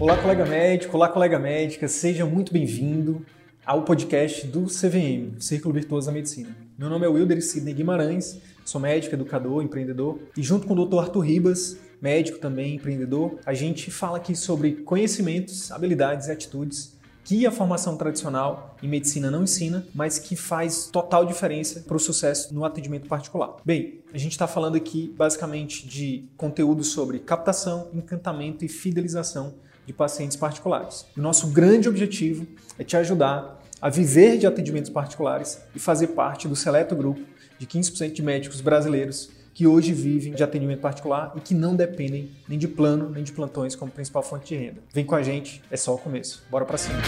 Olá, colega médico, olá, colega médica, seja muito bem-vindo ao podcast do CVM, Círculo Virtuoso da Medicina. Meu nome é Wilder Sidney Guimarães, sou médico, educador, empreendedor e junto com o Dr. Arthur Ribas, médico também, empreendedor, a gente fala aqui sobre conhecimentos, habilidades e atitudes que a formação tradicional em medicina não ensina, mas que faz total diferença para o sucesso no atendimento particular. Bem, a gente está falando aqui basicamente de conteúdo sobre captação, encantamento e fidelização de pacientes particulares. O nosso grande objetivo é te ajudar a viver de atendimentos particulares e fazer parte do seleto grupo de 15% de médicos brasileiros que hoje vivem de atendimento particular e que não dependem nem de plano nem de plantões como principal fonte de renda. Vem com a gente, é só o começo. Bora para cima.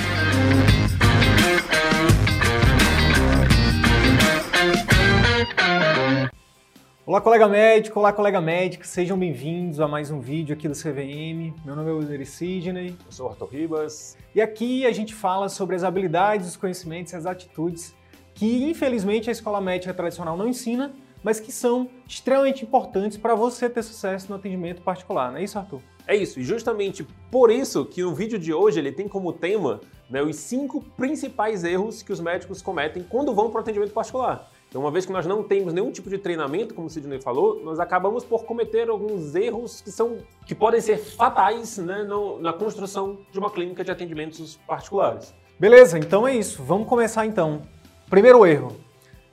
Olá, colega médico, olá, colega médica, sejam bem-vindos a mais um vídeo aqui do CVM. Meu nome é Wilder Sidney. Eu sou o Arthur Ribas. E aqui a gente fala sobre as habilidades, os conhecimentos e as atitudes que, infelizmente, a escola médica tradicional não ensina, mas que são extremamente importantes para você ter sucesso no atendimento particular, não é isso, Arthur? É isso, e justamente por isso que o vídeo de hoje ele tem como tema né, os cinco principais erros que os médicos cometem quando vão para o atendimento particular. Então, uma vez que nós não temos nenhum tipo de treinamento, como o Sidney falou, nós acabamos por cometer alguns erros que são que podem ser fatais né, no, na construção de uma clínica de atendimentos particulares. Beleza, então é isso. Vamos começar então. Primeiro erro.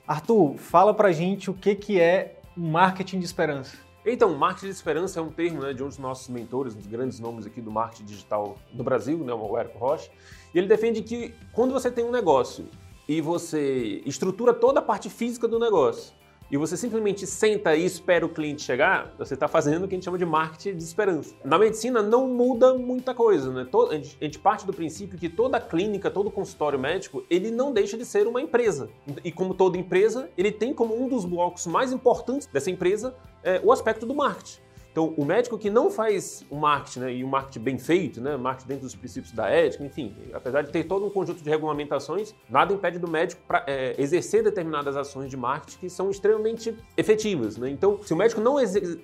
Arthur, fala pra gente o que, que é marketing de esperança. Então, marketing de esperança é um termo né, de um dos nossos mentores, um dos grandes nomes aqui do marketing digital do Brasil, né, o Érico Rocha. E ele defende que quando você tem um negócio e você estrutura toda a parte física do negócio e você simplesmente senta e espera o cliente chegar, você está fazendo o que a gente chama de marketing de esperança. Na medicina não muda muita coisa, né? a gente parte do princípio que toda clínica, todo consultório médico, ele não deixa de ser uma empresa. E como toda empresa, ele tem como um dos blocos mais importantes dessa empresa é, o aspecto do marketing. Então, o médico que não faz o marketing, né, e o marketing bem feito, né, marketing dentro dos princípios da ética, enfim, apesar de ter todo um conjunto de regulamentações, nada impede do médico pra, é, exercer determinadas ações de marketing que são extremamente efetivas. Né? Então, se o médico não,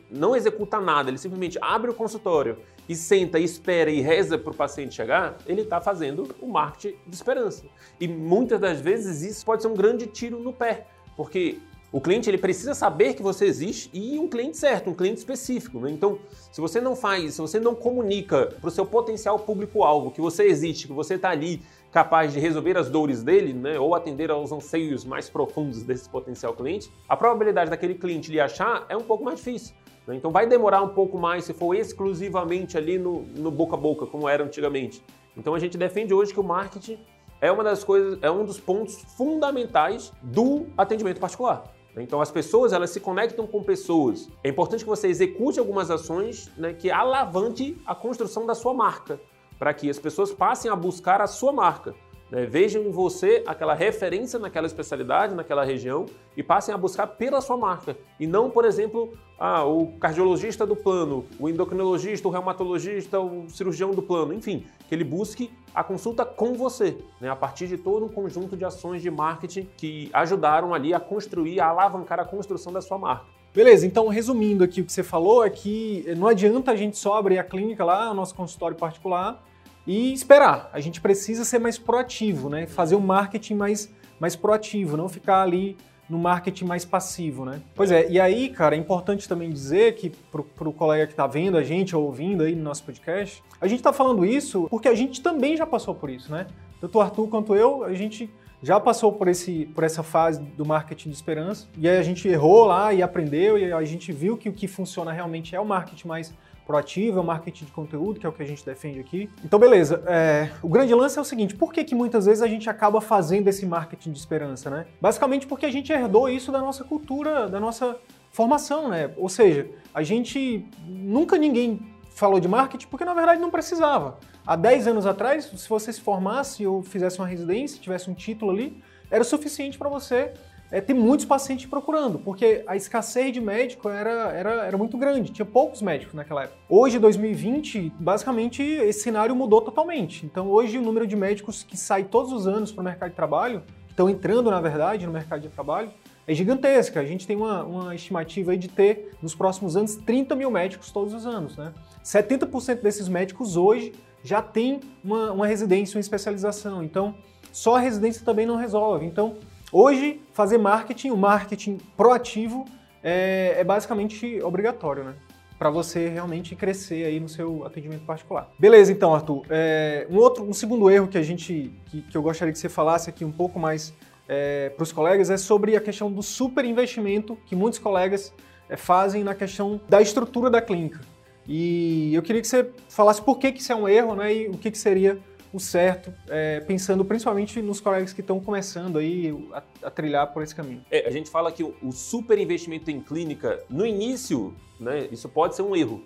não executa nada, ele simplesmente abre o consultório e senta, e espera e reza para o paciente chegar, ele está fazendo o marketing de esperança. E muitas das vezes isso pode ser um grande tiro no pé, porque o cliente ele precisa saber que você existe e um cliente certo, um cliente específico. Né? Então, se você não faz, se você não comunica para o seu potencial público-alvo que você existe, que você está ali capaz de resolver as dores dele, né, ou atender aos anseios mais profundos desse potencial cliente, a probabilidade daquele cliente lhe achar é um pouco mais difícil. Né? Então, vai demorar um pouco mais se for exclusivamente ali no, no boca a boca, como era antigamente. Então, a gente defende hoje que o marketing é uma das coisas, é um dos pontos fundamentais do atendimento particular. Então as pessoas elas se conectam com pessoas. É importante que você execute algumas ações né, que alavanque a construção da sua marca, para que as pessoas passem a buscar a sua marca. Né? Vejam em você aquela referência naquela especialidade, naquela região e passem a buscar pela sua marca. E não, por exemplo, ah, o cardiologista do plano, o endocrinologista, o reumatologista, o cirurgião do plano, enfim, que ele busque a consulta com você, né? a partir de todo um conjunto de ações de marketing que ajudaram ali a construir, a alavancar a construção da sua marca. Beleza, então resumindo aqui o que você falou é que não adianta a gente só abrir a clínica lá, o nosso consultório particular, e esperar. A gente precisa ser mais proativo, né? Fazer um marketing mais, mais proativo, não ficar ali no marketing mais passivo, né? Pois é, e aí, cara, é importante também dizer que para o colega que está vendo a gente ou ouvindo aí no nosso podcast, a gente está falando isso porque a gente também já passou por isso, né? Tanto o Arthur quanto eu, a gente já passou por, esse, por essa fase do marketing de esperança, e aí a gente errou lá e aprendeu, e a gente viu que o que funciona realmente é o marketing mais proativo, é o marketing de conteúdo, que é o que a gente defende aqui. Então, beleza. É, o grande lance é o seguinte: por que, que muitas vezes a gente acaba fazendo esse marketing de esperança, né? Basicamente porque a gente herdou isso da nossa cultura, da nossa formação, né? Ou seja, a gente nunca ninguém falou de marketing porque na verdade não precisava. Há 10 anos atrás, se você se formasse ou fizesse uma residência, tivesse um título ali, era o suficiente para você é, ter muitos pacientes procurando, porque a escassez de médico era, era, era muito grande, tinha poucos médicos naquela época. Hoje, 2020, basicamente esse cenário mudou totalmente. Então, hoje, o número de médicos que sai todos os anos para o mercado de trabalho, que estão entrando, na verdade, no mercado de trabalho, é gigantesca. A gente tem uma, uma estimativa de ter, nos próximos anos, 30 mil médicos todos os anos. Né? 70% desses médicos hoje já tem uma, uma residência, uma especialização. Então, só a residência também não resolve. Então, hoje, fazer marketing, o marketing proativo, é, é basicamente obrigatório, né? Para você realmente crescer aí no seu atendimento particular. Beleza, então, Arthur. É, um outro, um segundo erro que a gente, que, que eu gostaria que você falasse aqui um pouco mais é, para os colegas é sobre a questão do super investimento que muitos colegas é, fazem na questão da estrutura da clínica. E eu queria que você falasse por que, que isso é um erro né, e o que, que seria o certo, é, pensando principalmente nos colegas que estão começando aí a, a, trilhar por esse caminho. É, a gente fala que o, o super investimento em clínica, no início, né, isso pode ser um erro.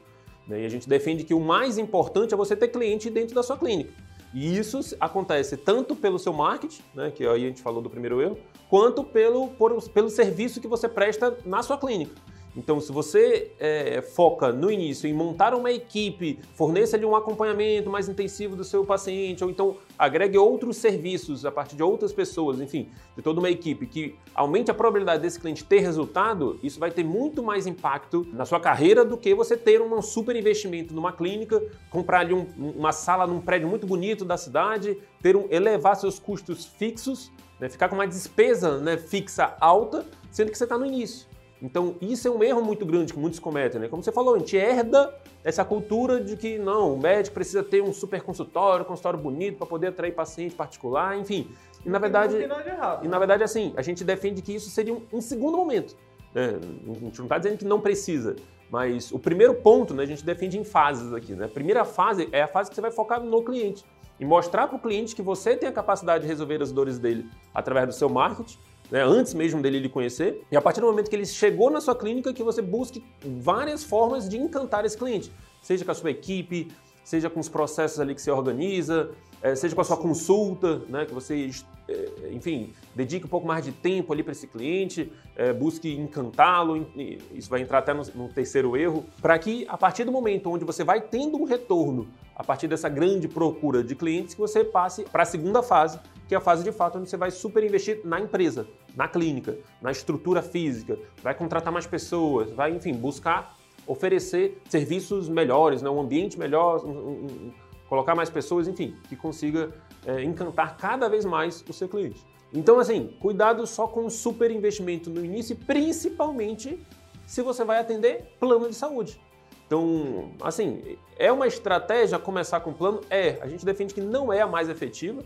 Né, e a gente defende que o mais importante é você ter cliente dentro da sua clínica. E isso acontece tanto pelo seu marketing, né, que aí a gente falou do primeiro erro, quanto pelo, por, pelo serviço que você presta na sua clínica. Então, se você é, foca no início em montar uma equipe, forneça-lhe um acompanhamento mais intensivo do seu paciente, ou então agregue outros serviços a partir de outras pessoas, enfim, de toda uma equipe que aumente a probabilidade desse cliente ter resultado, isso vai ter muito mais impacto na sua carreira do que você ter um super investimento numa clínica, comprar ali um, uma sala num prédio muito bonito da cidade, ter um, elevar seus custos fixos, né, ficar com uma despesa né, fixa alta, sendo que você está no início. Então, isso é um erro muito grande que muitos cometem, né? Como você falou, a gente herda essa cultura de que não, o médico precisa ter um super consultório, um consultório bonito para poder atrair paciente particular, enfim. E na verdade, errado, e na né? verdade assim, a gente defende que isso seria um, um segundo momento. Né? A gente não está dizendo que não precisa, mas o primeiro ponto, né, a gente defende em fases aqui. Né? A primeira fase é a fase que você vai focar no cliente e mostrar para o cliente que você tem a capacidade de resolver as dores dele através do seu marketing né, antes mesmo dele lhe conhecer, e a partir do momento que ele chegou na sua clínica, que você busque várias formas de encantar esse cliente, seja com a sua equipe, seja com os processos ali que você organiza, é, seja com a sua consulta, né, que você, é, enfim, dedique um pouco mais de tempo ali para esse cliente, é, busque encantá-lo, isso vai entrar até no, no terceiro erro, para que a partir do momento onde você vai tendo um retorno, a partir dessa grande procura de clientes, que você passe para a segunda fase, que é a fase de fato onde você vai super investir na empresa, na clínica, na estrutura física, vai contratar mais pessoas, vai, enfim, buscar oferecer serviços melhores, né? um ambiente melhor, um, um, colocar mais pessoas, enfim, que consiga é, encantar cada vez mais o seu cliente. Então, assim, cuidado só com o super investimento no início, principalmente se você vai atender plano de saúde. Então, assim, é uma estratégia começar com plano? É, a gente defende que não é a mais efetiva?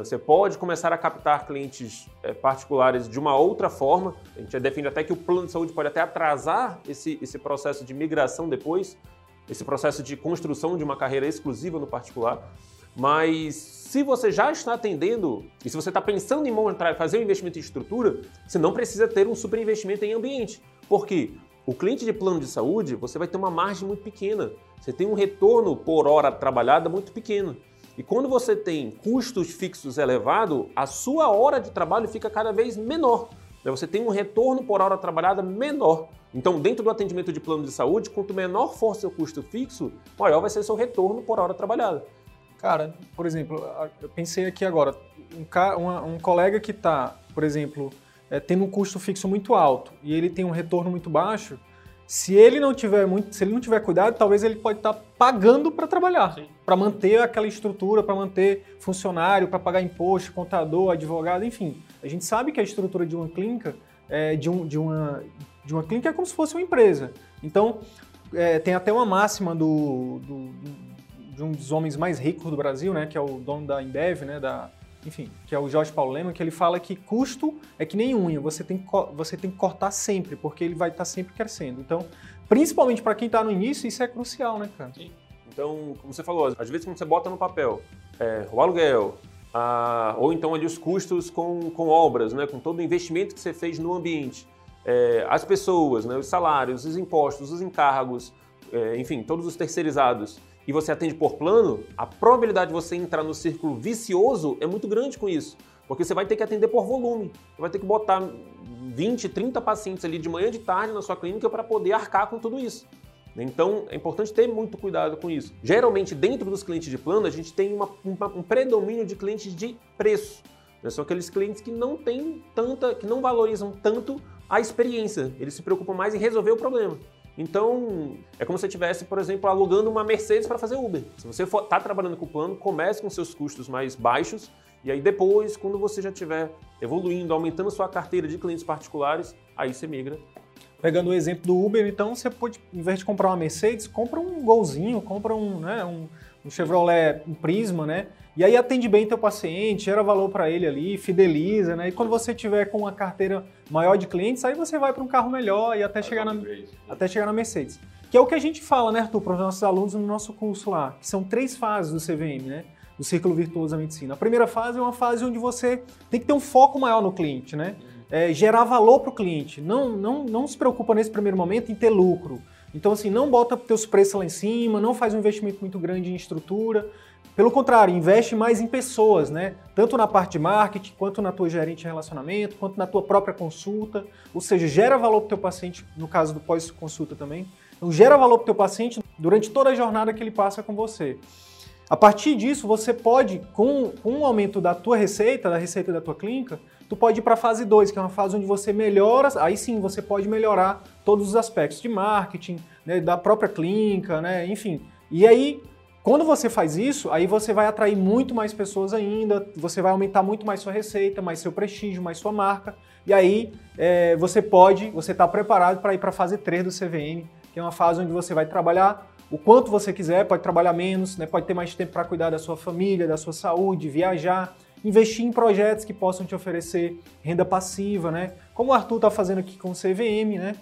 Você pode começar a captar clientes é, particulares de uma outra forma. A gente defende até que o plano de saúde pode até atrasar esse, esse processo de migração depois, esse processo de construção de uma carreira exclusiva no particular. Mas se você já está atendendo e se você está pensando em montar, fazer um investimento em estrutura, você não precisa ter um super investimento em ambiente. Por quê? O cliente de plano de saúde, você vai ter uma margem muito pequena. Você tem um retorno por hora trabalhada muito pequeno. E quando você tem custos fixos elevados, a sua hora de trabalho fica cada vez menor. Né? Você tem um retorno por hora trabalhada menor. Então, dentro do atendimento de plano de saúde, quanto menor for seu custo fixo, maior vai ser seu retorno por hora trabalhada. Cara, por exemplo, eu pensei aqui agora, um, um colega que está, por exemplo, é, tendo um custo fixo muito alto e ele tem um retorno muito baixo, se ele não tiver muito, se ele não tiver cuidado, talvez ele pode estar pagando para trabalhar, para manter aquela estrutura, para manter funcionário, para pagar imposto, contador, advogado, enfim. A gente sabe que a estrutura de uma clínica, é, de, um, de, uma, de uma clínica é como se fosse uma empresa. Então, é, tem até uma máxima do, do, de um dos homens mais ricos do Brasil, né, que é o dono da Embev, né, da, enfim, que é o Jorge Paulo Lema, que ele fala que custo é que nem unha, você tem que, você tem que cortar sempre, porque ele vai estar sempre crescendo. Então, principalmente para quem está no início, isso é crucial, né, cara? Então, como você falou, às vezes quando você bota no papel é, o aluguel, a, ou então ali os custos com, com obras, né, com todo o investimento que você fez no ambiente, é, as pessoas, né, os salários, os impostos, os encargos, é, enfim, todos os terceirizados, e você atende por plano, a probabilidade de você entrar no círculo vicioso é muito grande com isso. Porque você vai ter que atender por volume. Você vai ter que botar 20, 30 pacientes ali de manhã e de tarde na sua clínica para poder arcar com tudo isso. Então, é importante ter muito cuidado com isso. Geralmente, dentro dos clientes de plano, a gente tem uma, uma, um predomínio de clientes de preço. Né? São aqueles clientes que não têm tanta, que não valorizam tanto a experiência. Eles se preocupam mais em resolver o problema. Então, é como se você estivesse, por exemplo, alugando uma Mercedes para fazer Uber. Se você está trabalhando com o plano, comece com seus custos mais baixos e aí depois, quando você já estiver evoluindo, aumentando sua carteira de clientes particulares, aí você migra. Pegando o exemplo do Uber, então você pode, em vez de comprar uma Mercedes, compra um Golzinho, compra um, né, um, um Chevrolet, um Prisma, né? E aí atende bem teu paciente, gera valor para ele ali, fideliza, né? E quando você tiver com uma carteira maior de clientes, aí você vai para um carro melhor e até chegar, na, até chegar na Mercedes. Que é o que a gente fala, né, Arthur, para os nossos alunos no nosso curso lá, que são três fases do CVM, né? do Círculo Virtuoso da Medicina. A primeira fase é uma fase onde você tem que ter um foco maior no cliente, né? É, gerar valor para o cliente. Não, não, não se preocupa nesse primeiro momento em ter lucro. Então, assim, não bota teus preços lá em cima, não faz um investimento muito grande em estrutura. Pelo contrário, investe mais em pessoas, né? Tanto na parte de marketing, quanto na tua gerente de relacionamento, quanto na tua própria consulta. Ou seja, gera valor para o teu paciente, no caso do pós-consulta também. Então, gera valor para o teu paciente durante toda a jornada que ele passa com você. A partir disso, você pode, com, com o aumento da tua receita, da receita da tua clínica, tu pode ir para a fase 2, que é uma fase onde você melhora, aí sim você pode melhorar todos os aspectos de marketing, né, da própria clínica, né, enfim. E aí, quando você faz isso, aí você vai atrair muito mais pessoas ainda, você vai aumentar muito mais sua receita, mais seu prestígio, mais sua marca, e aí é, você pode, você está preparado para ir para a fase 3 do CVM, que é uma fase onde você vai trabalhar o quanto você quiser, pode trabalhar menos, né? pode ter mais tempo para cuidar da sua família, da sua saúde, viajar, investir em projetos que possam te oferecer renda passiva, né? Como o Arthur está fazendo aqui com o CVM, né?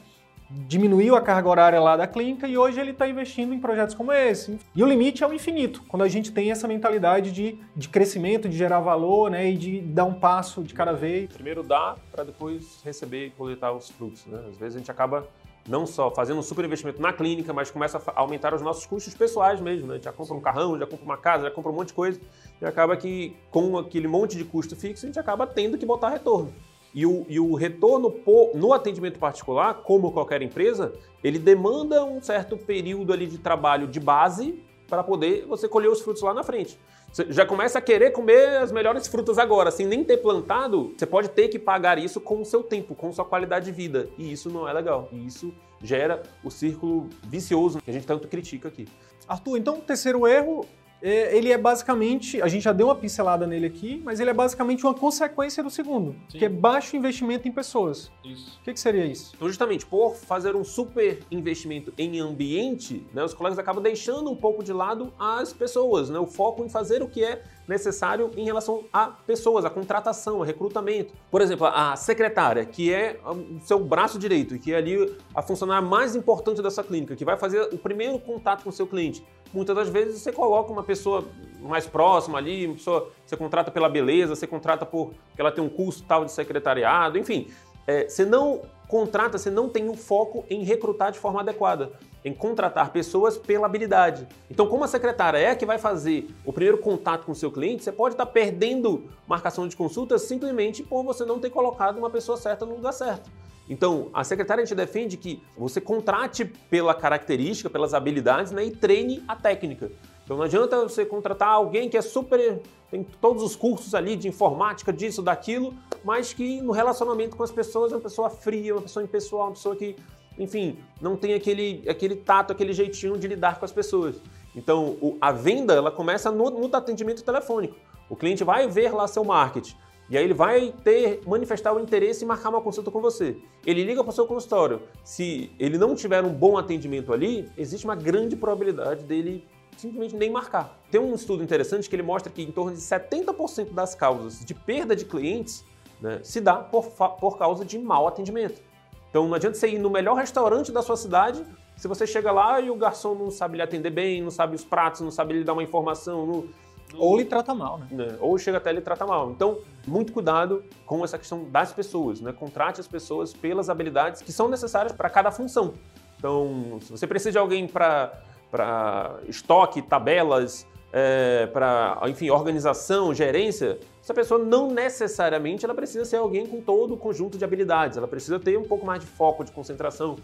Diminuiu a carga horária lá da clínica e hoje ele está investindo em projetos como esse. E o limite é o infinito, quando a gente tem essa mentalidade de, de crescimento, de gerar valor, né? E de dar um passo de cada vez. Primeiro dá para depois receber e coletar os frutos, né? Às vezes a gente acaba não só fazendo um super investimento na clínica, mas começa a aumentar os nossos custos pessoais mesmo, né? Já compra um carrão, já compra uma casa, já compra um monte de coisa, e acaba que com aquele monte de custo fixo, a gente acaba tendo que botar retorno. E o, e o retorno no atendimento particular, como qualquer empresa, ele demanda um certo período ali de trabalho de base para poder você colher os frutos lá na frente. Você já começa a querer comer as melhores frutas agora, sem nem ter plantado, você pode ter que pagar isso com o seu tempo, com sua qualidade de vida. E isso não é legal. E isso gera o círculo vicioso que a gente tanto critica aqui. Arthur, então o terceiro erro ele é basicamente, a gente já deu uma pincelada nele aqui, mas ele é basicamente uma consequência do segundo, Sim. que é baixo investimento em pessoas. Isso. O que, que, seria isso? Então, justamente, por fazer um super investimento em ambiente, né, os colegas acabam deixando um pouco de lado as pessoas, né, o foco em fazer o que é necessário em relação a pessoas, a contratação, a recrutamento. Por exemplo, a secretária, que é o seu braço direito, que é ali a funcionária mais importante dessa clínica, que vai fazer o primeiro contato com o seu cliente. Muitas das vezes você coloca uma pessoa mais próxima ali, uma pessoa você contrata pela beleza, você contrata por que ela tem um curso tal de secretariado, enfim. É, você não contrata, você não tem o um foco em recrutar de forma adequada, em contratar pessoas pela habilidade. Então, como a secretária é a que vai fazer o primeiro contato com o seu cliente, você pode estar perdendo marcação de consulta simplesmente por você não ter colocado uma pessoa certa no lugar certo. Então, a secretária gente defende que você contrate pela característica, pelas habilidades né, e treine a técnica. Então não adianta você contratar alguém que é super. tem todos os cursos ali de informática, disso, daquilo, mas que no relacionamento com as pessoas é uma pessoa fria, uma pessoa impessoal, uma pessoa que, enfim, não tem aquele, aquele tato, aquele jeitinho de lidar com as pessoas. Então, o, a venda ela começa no, no atendimento telefônico. O cliente vai ver lá seu marketing. E aí ele vai ter manifestar o interesse em marcar uma consulta com você. Ele liga para o seu consultório. Se ele não tiver um bom atendimento ali, existe uma grande probabilidade dele simplesmente nem marcar. Tem um estudo interessante que ele mostra que em torno de 70% das causas de perda de clientes né, se dá por, por causa de mau atendimento. Então não adianta você ir no melhor restaurante da sua cidade se você chega lá e o garçom não sabe lhe atender bem, não sabe os pratos, não sabe lhe dar uma informação. Não, não... Ou lhe trata mal, né? né? Ou chega até lhe trata mal. Então, muito cuidado com essa questão das pessoas, né? Contrate as pessoas pelas habilidades que são necessárias para cada função. Então, se você precisa de alguém para para estoque, tabelas, é, para, enfim, organização, gerência, essa pessoa não necessariamente ela precisa ser alguém com todo o conjunto de habilidades, ela precisa ter um pouco mais de foco, de concentração.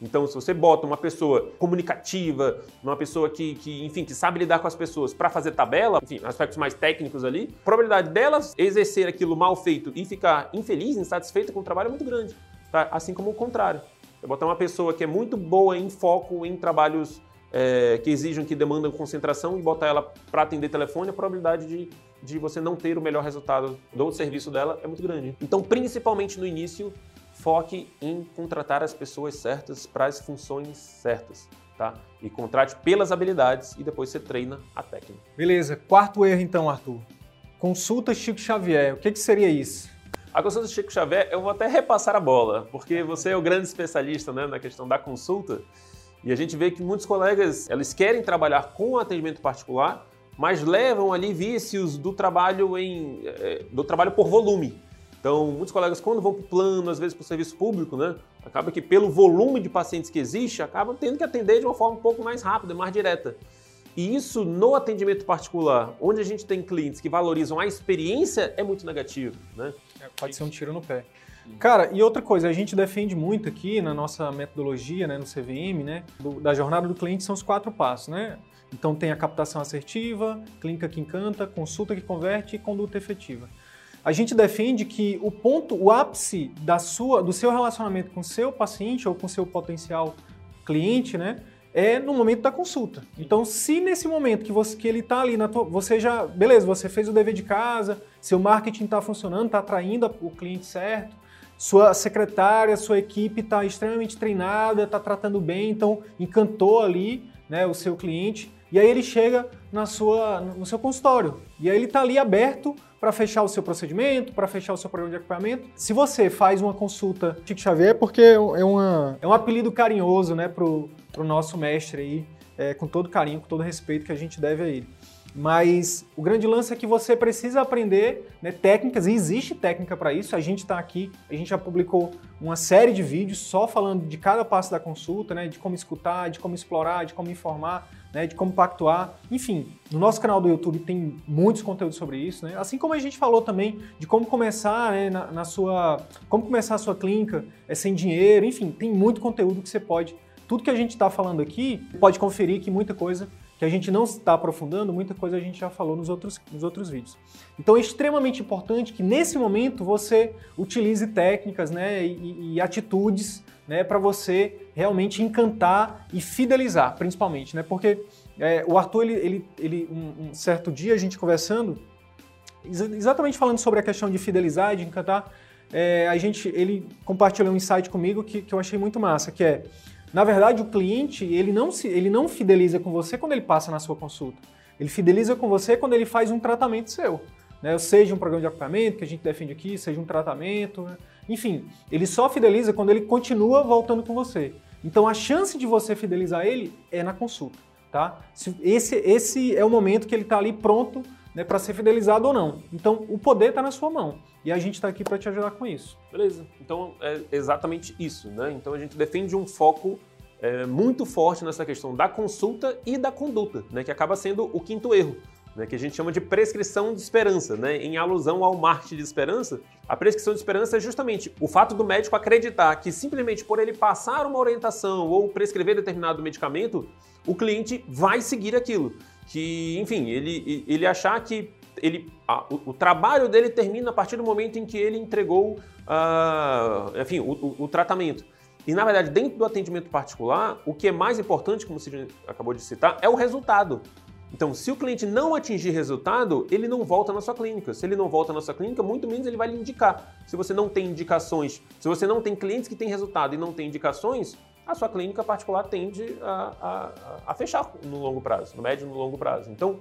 Então, se você bota uma pessoa comunicativa, uma pessoa que, que enfim, que sabe lidar com as pessoas para fazer tabela, enfim, aspectos mais técnicos ali, a probabilidade delas exercer aquilo mal feito e ficar infeliz, insatisfeita com o trabalho é muito grande, tá? assim como o contrário. É botar uma pessoa que é muito boa em foco em trabalhos é, que exijam, que demandam concentração e botar ela para atender telefone, a probabilidade de, de você não ter o melhor resultado do serviço dela é muito grande. Então, principalmente no início, foque em contratar as pessoas certas para as funções certas. Tá? E contrate pelas habilidades e depois você treina a técnica. Beleza. Quarto erro então, Arthur. Consulta Chico Xavier. O que, que seria isso? A consulta Chico Xavier, eu vou até repassar a bola, porque você é o grande especialista né, na questão da consulta. E a gente vê que muitos colegas, eles querem trabalhar com atendimento particular, mas levam ali vícios do trabalho em eh, do trabalho por volume. Então, muitos colegas quando vão para o plano, às vezes para o serviço público, né, acaba que pelo volume de pacientes que existe, acabam tendo que atender de uma forma um pouco mais rápida, mais direta. E isso no atendimento particular, onde a gente tem clientes que valorizam a experiência, é muito negativo, né? É, pode ser um tiro no pé. Cara, e outra coisa, a gente defende muito aqui na nossa metodologia, né, no CVM, né, do, da jornada do cliente são os quatro passos, né? Então tem a captação assertiva, clínica que encanta, consulta que converte e conduta efetiva. A gente defende que o ponto, o ápice da sua, do seu relacionamento com seu paciente ou com seu potencial cliente, né, é no momento da consulta. Então, se nesse momento que, você, que ele está ali, na tua, você já, beleza, você fez o dever de casa, seu marketing está funcionando, está atraindo o cliente certo, sua secretária, sua equipe está extremamente treinada, está tratando bem, então encantou ali né, o seu cliente. E aí ele chega na sua, no seu consultório. E aí ele está ali aberto para fechar o seu procedimento, para fechar o seu programa de equipamento. Se você faz uma consulta Chico Xavier, é porque é, uma, é um apelido carinhoso né, para o nosso mestre aí, é, com todo carinho, com todo respeito que a gente deve a ele. Mas o grande lance é que você precisa aprender né, técnicas, e existe técnica para isso. A gente está aqui, a gente já publicou uma série de vídeos só falando de cada passo da consulta, né, de como escutar, de como explorar, de como informar, né, de como pactuar. Enfim, no nosso canal do YouTube tem muitos conteúdos sobre isso. Né? Assim como a gente falou também de como começar né, na, na, sua. como começar a sua clínica é, sem dinheiro, enfim, tem muito conteúdo que você pode. Tudo que a gente está falando aqui, pode conferir que muita coisa que a gente não está aprofundando, muita coisa a gente já falou nos outros, nos outros vídeos. Então é extremamente importante que nesse momento você utilize técnicas né, e, e atitudes né, para você realmente encantar e fidelizar, principalmente. Né, porque é, o Arthur, ele, ele, ele um, um, certo dia a gente conversando, exatamente falando sobre a questão de fidelizar e de encantar, é, a gente, ele compartilhou um insight comigo que, que eu achei muito massa, que é na verdade, o cliente ele não, se, ele não fideliza com você quando ele passa na sua consulta. Ele fideliza com você quando ele faz um tratamento seu. Né? Seja um programa de acompanhamento, que a gente defende aqui, seja um tratamento. Né? Enfim, ele só fideliza quando ele continua voltando com você. Então, a chance de você fidelizar ele é na consulta. Tá? Esse, esse é o momento que ele está ali pronto né, para ser fidelizado ou não. Então, o poder está na sua mão. E a gente está aqui para te ajudar com isso. Beleza. Então, é exatamente isso. Né? Então, a gente defende um foco é, muito forte nessa questão da consulta e da conduta, né, que acaba sendo o quinto erro. Né, que a gente chama de prescrição de esperança, né, em alusão ao marketing de esperança. A prescrição de esperança é justamente o fato do médico acreditar que simplesmente por ele passar uma orientação ou prescrever determinado medicamento, o cliente vai seguir aquilo que, enfim, ele, ele achar que ele, a, o, o, trabalho dele termina a partir do momento em que ele entregou, uh, enfim, o, o, o, tratamento. E, na verdade, dentro do atendimento particular, o que é mais importante, como você acabou de citar, é o resultado. Então, se o cliente não atingir resultado, ele não volta na sua clínica. Se ele não volta na sua clínica, muito menos ele vai lhe indicar. Se você não tem indicações, se você não tem clientes que têm resultado e não tem indicações, a sua clínica particular tende a, a, a fechar no longo prazo, no médio e no longo prazo. Então,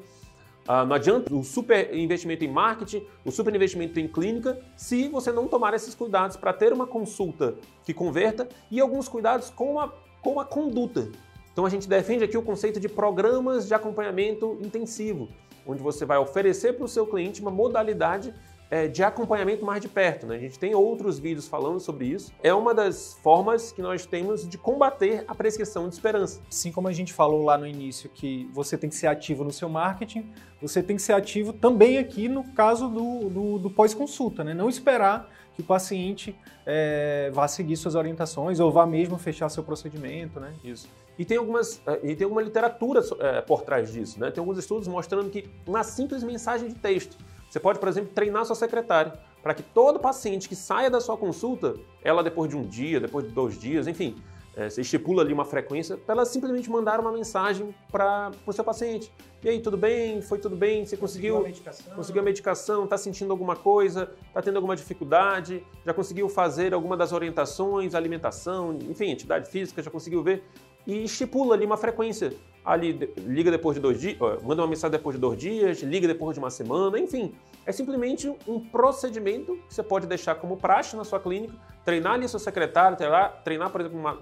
Uh, não adianta o super investimento em marketing, o super investimento em clínica, se você não tomar esses cuidados para ter uma consulta que converta e alguns cuidados com a, com a conduta. Então a gente defende aqui o conceito de programas de acompanhamento intensivo, onde você vai oferecer para o seu cliente uma modalidade é, de acompanhamento mais de perto. Né? A gente tem outros vídeos falando sobre isso. É uma das formas que nós temos de combater a prescrição de esperança. Assim como a gente falou lá no início que você tem que ser ativo no seu marketing, você tem que ser ativo também aqui no caso do, do, do pós-consulta, né? Não esperar que o paciente é, vá seguir suas orientações ou vá mesmo fechar seu procedimento, né? Isso. E tem, algumas, é, e tem alguma literatura é, por trás disso, né? Tem alguns estudos mostrando que uma simples mensagem de texto você pode, por exemplo, treinar sua secretária para que todo paciente que saia da sua consulta, ela depois de um dia, depois de dois dias, enfim, é, você estipula ali uma frequência, para ela simplesmente mandar uma mensagem para o seu paciente. E aí, tudo bem? Foi tudo bem? Você conseguiu, conseguiu a medicação? Conseguiu a medicação? Está sentindo alguma coisa? Está tendo alguma dificuldade? Já conseguiu fazer alguma das orientações, alimentação, enfim, atividade física, já conseguiu ver? E estipula ali uma frequência. Ali, liga depois de dois dias, manda uma mensagem depois de dois dias, liga depois de uma semana, enfim. É simplesmente um procedimento que você pode deixar como praxe na sua clínica, treinar ali seu secretário, treinar, treinar por exemplo, uma,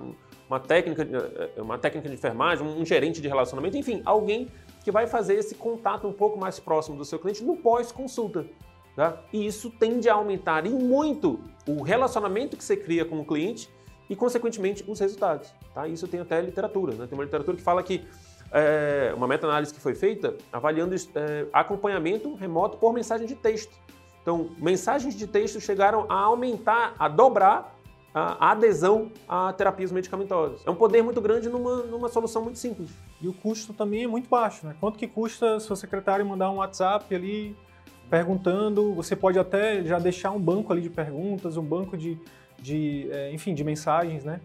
uma, técnica, eh, uma técnica de enfermagem, um gerente de relacionamento, enfim, alguém que vai fazer esse contato um pouco mais próximo do seu cliente no pós-consulta. Tá? E isso tende a aumentar e muito o relacionamento que você cria com o cliente e, consequentemente, os resultados. Tá? Isso tem até literatura. Né? Tem uma literatura que fala que é, uma meta-análise que foi feita avaliando é, acompanhamento remoto por mensagem de texto. Então, mensagens de texto chegaram a aumentar, a dobrar a adesão a terapias medicamentosas. É um poder muito grande numa, numa solução muito simples. E o custo também é muito baixo, né? Quanto que custa seu secretário mandar um WhatsApp ali perguntando? Você pode até já deixar um banco ali de perguntas, um banco de, de é, enfim, de mensagens, né?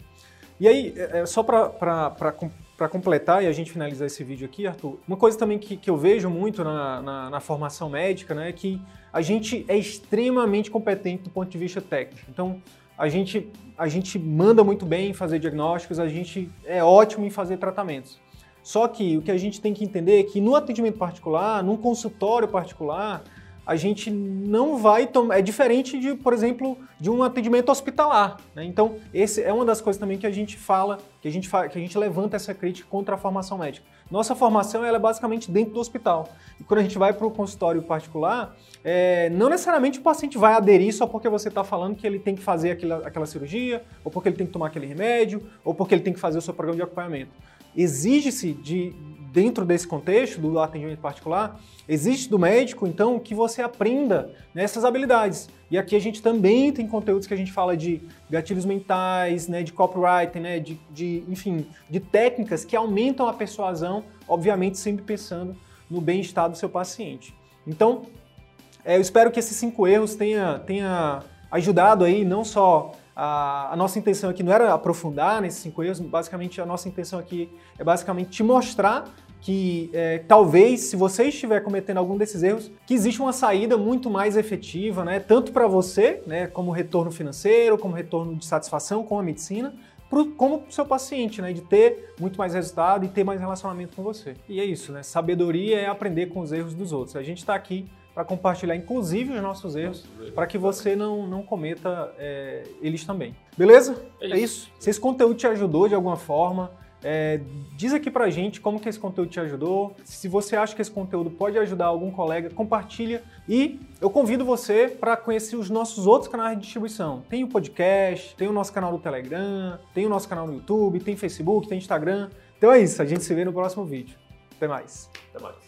E aí, é, é só para para completar e a gente finalizar esse vídeo aqui, Arthur, uma coisa também que, que eu vejo muito na, na, na, formação médica né, é que a gente é extremamente competente do ponto de vista técnico. Então, a gente, a gente manda muito bem em fazer diagnósticos, a gente é ótimo em fazer tratamentos. Só que o que a gente tem que entender é que no atendimento particular, num consultório particular, a gente não vai tomar. É diferente de, por exemplo, de um atendimento hospitalar. Né? Então, esse é uma das coisas também que a gente fala, que a gente, fa, que a gente levanta essa crítica contra a formação médica. Nossa formação ela é basicamente dentro do hospital. E quando a gente vai para o consultório particular, é, não necessariamente o paciente vai aderir só porque você está falando que ele tem que fazer aquela, aquela cirurgia, ou porque ele tem que tomar aquele remédio, ou porque ele tem que fazer o seu programa de acompanhamento. Exige-se de, dentro desse contexto do atendimento particular, existe do médico, então, que você aprenda nessas habilidades. E aqui a gente também tem conteúdos que a gente fala de gatilhos mentais, né, de copywriting, né, de, de, enfim, de técnicas que aumentam a persuasão, obviamente sempre pensando no bem-estar do seu paciente. Então, é, eu espero que esses cinco erros tenha, tenha ajudado aí não só a, nossa intenção aqui não era aprofundar nesses cinco erros, basicamente a nossa intenção aqui é basicamente te mostrar que é, talvez, se você estiver cometendo algum desses erros, que existe uma saída muito mais efetiva, né, tanto para você, né, como retorno financeiro, como retorno de satisfação com a medicina, pro, como para o seu paciente, né, de ter muito mais resultado e ter mais relacionamento com você. E é isso, né, sabedoria é aprender com os erros dos outros. A gente está aqui para compartilhar, inclusive, os nossos erros, para que você não, não cometa é, eles também. Beleza? É isso. é isso. Se esse conteúdo te ajudou de alguma forma, é, diz aqui pra gente como que esse conteúdo te ajudou. Se você acha que esse conteúdo pode ajudar algum colega, compartilha. E eu convido você para conhecer os nossos outros canais de distribuição. Tem o podcast, tem o nosso canal do Telegram, tem o nosso canal no YouTube, tem Facebook, tem Instagram. Então é isso, a gente se vê no próximo vídeo. Até mais. Até mais.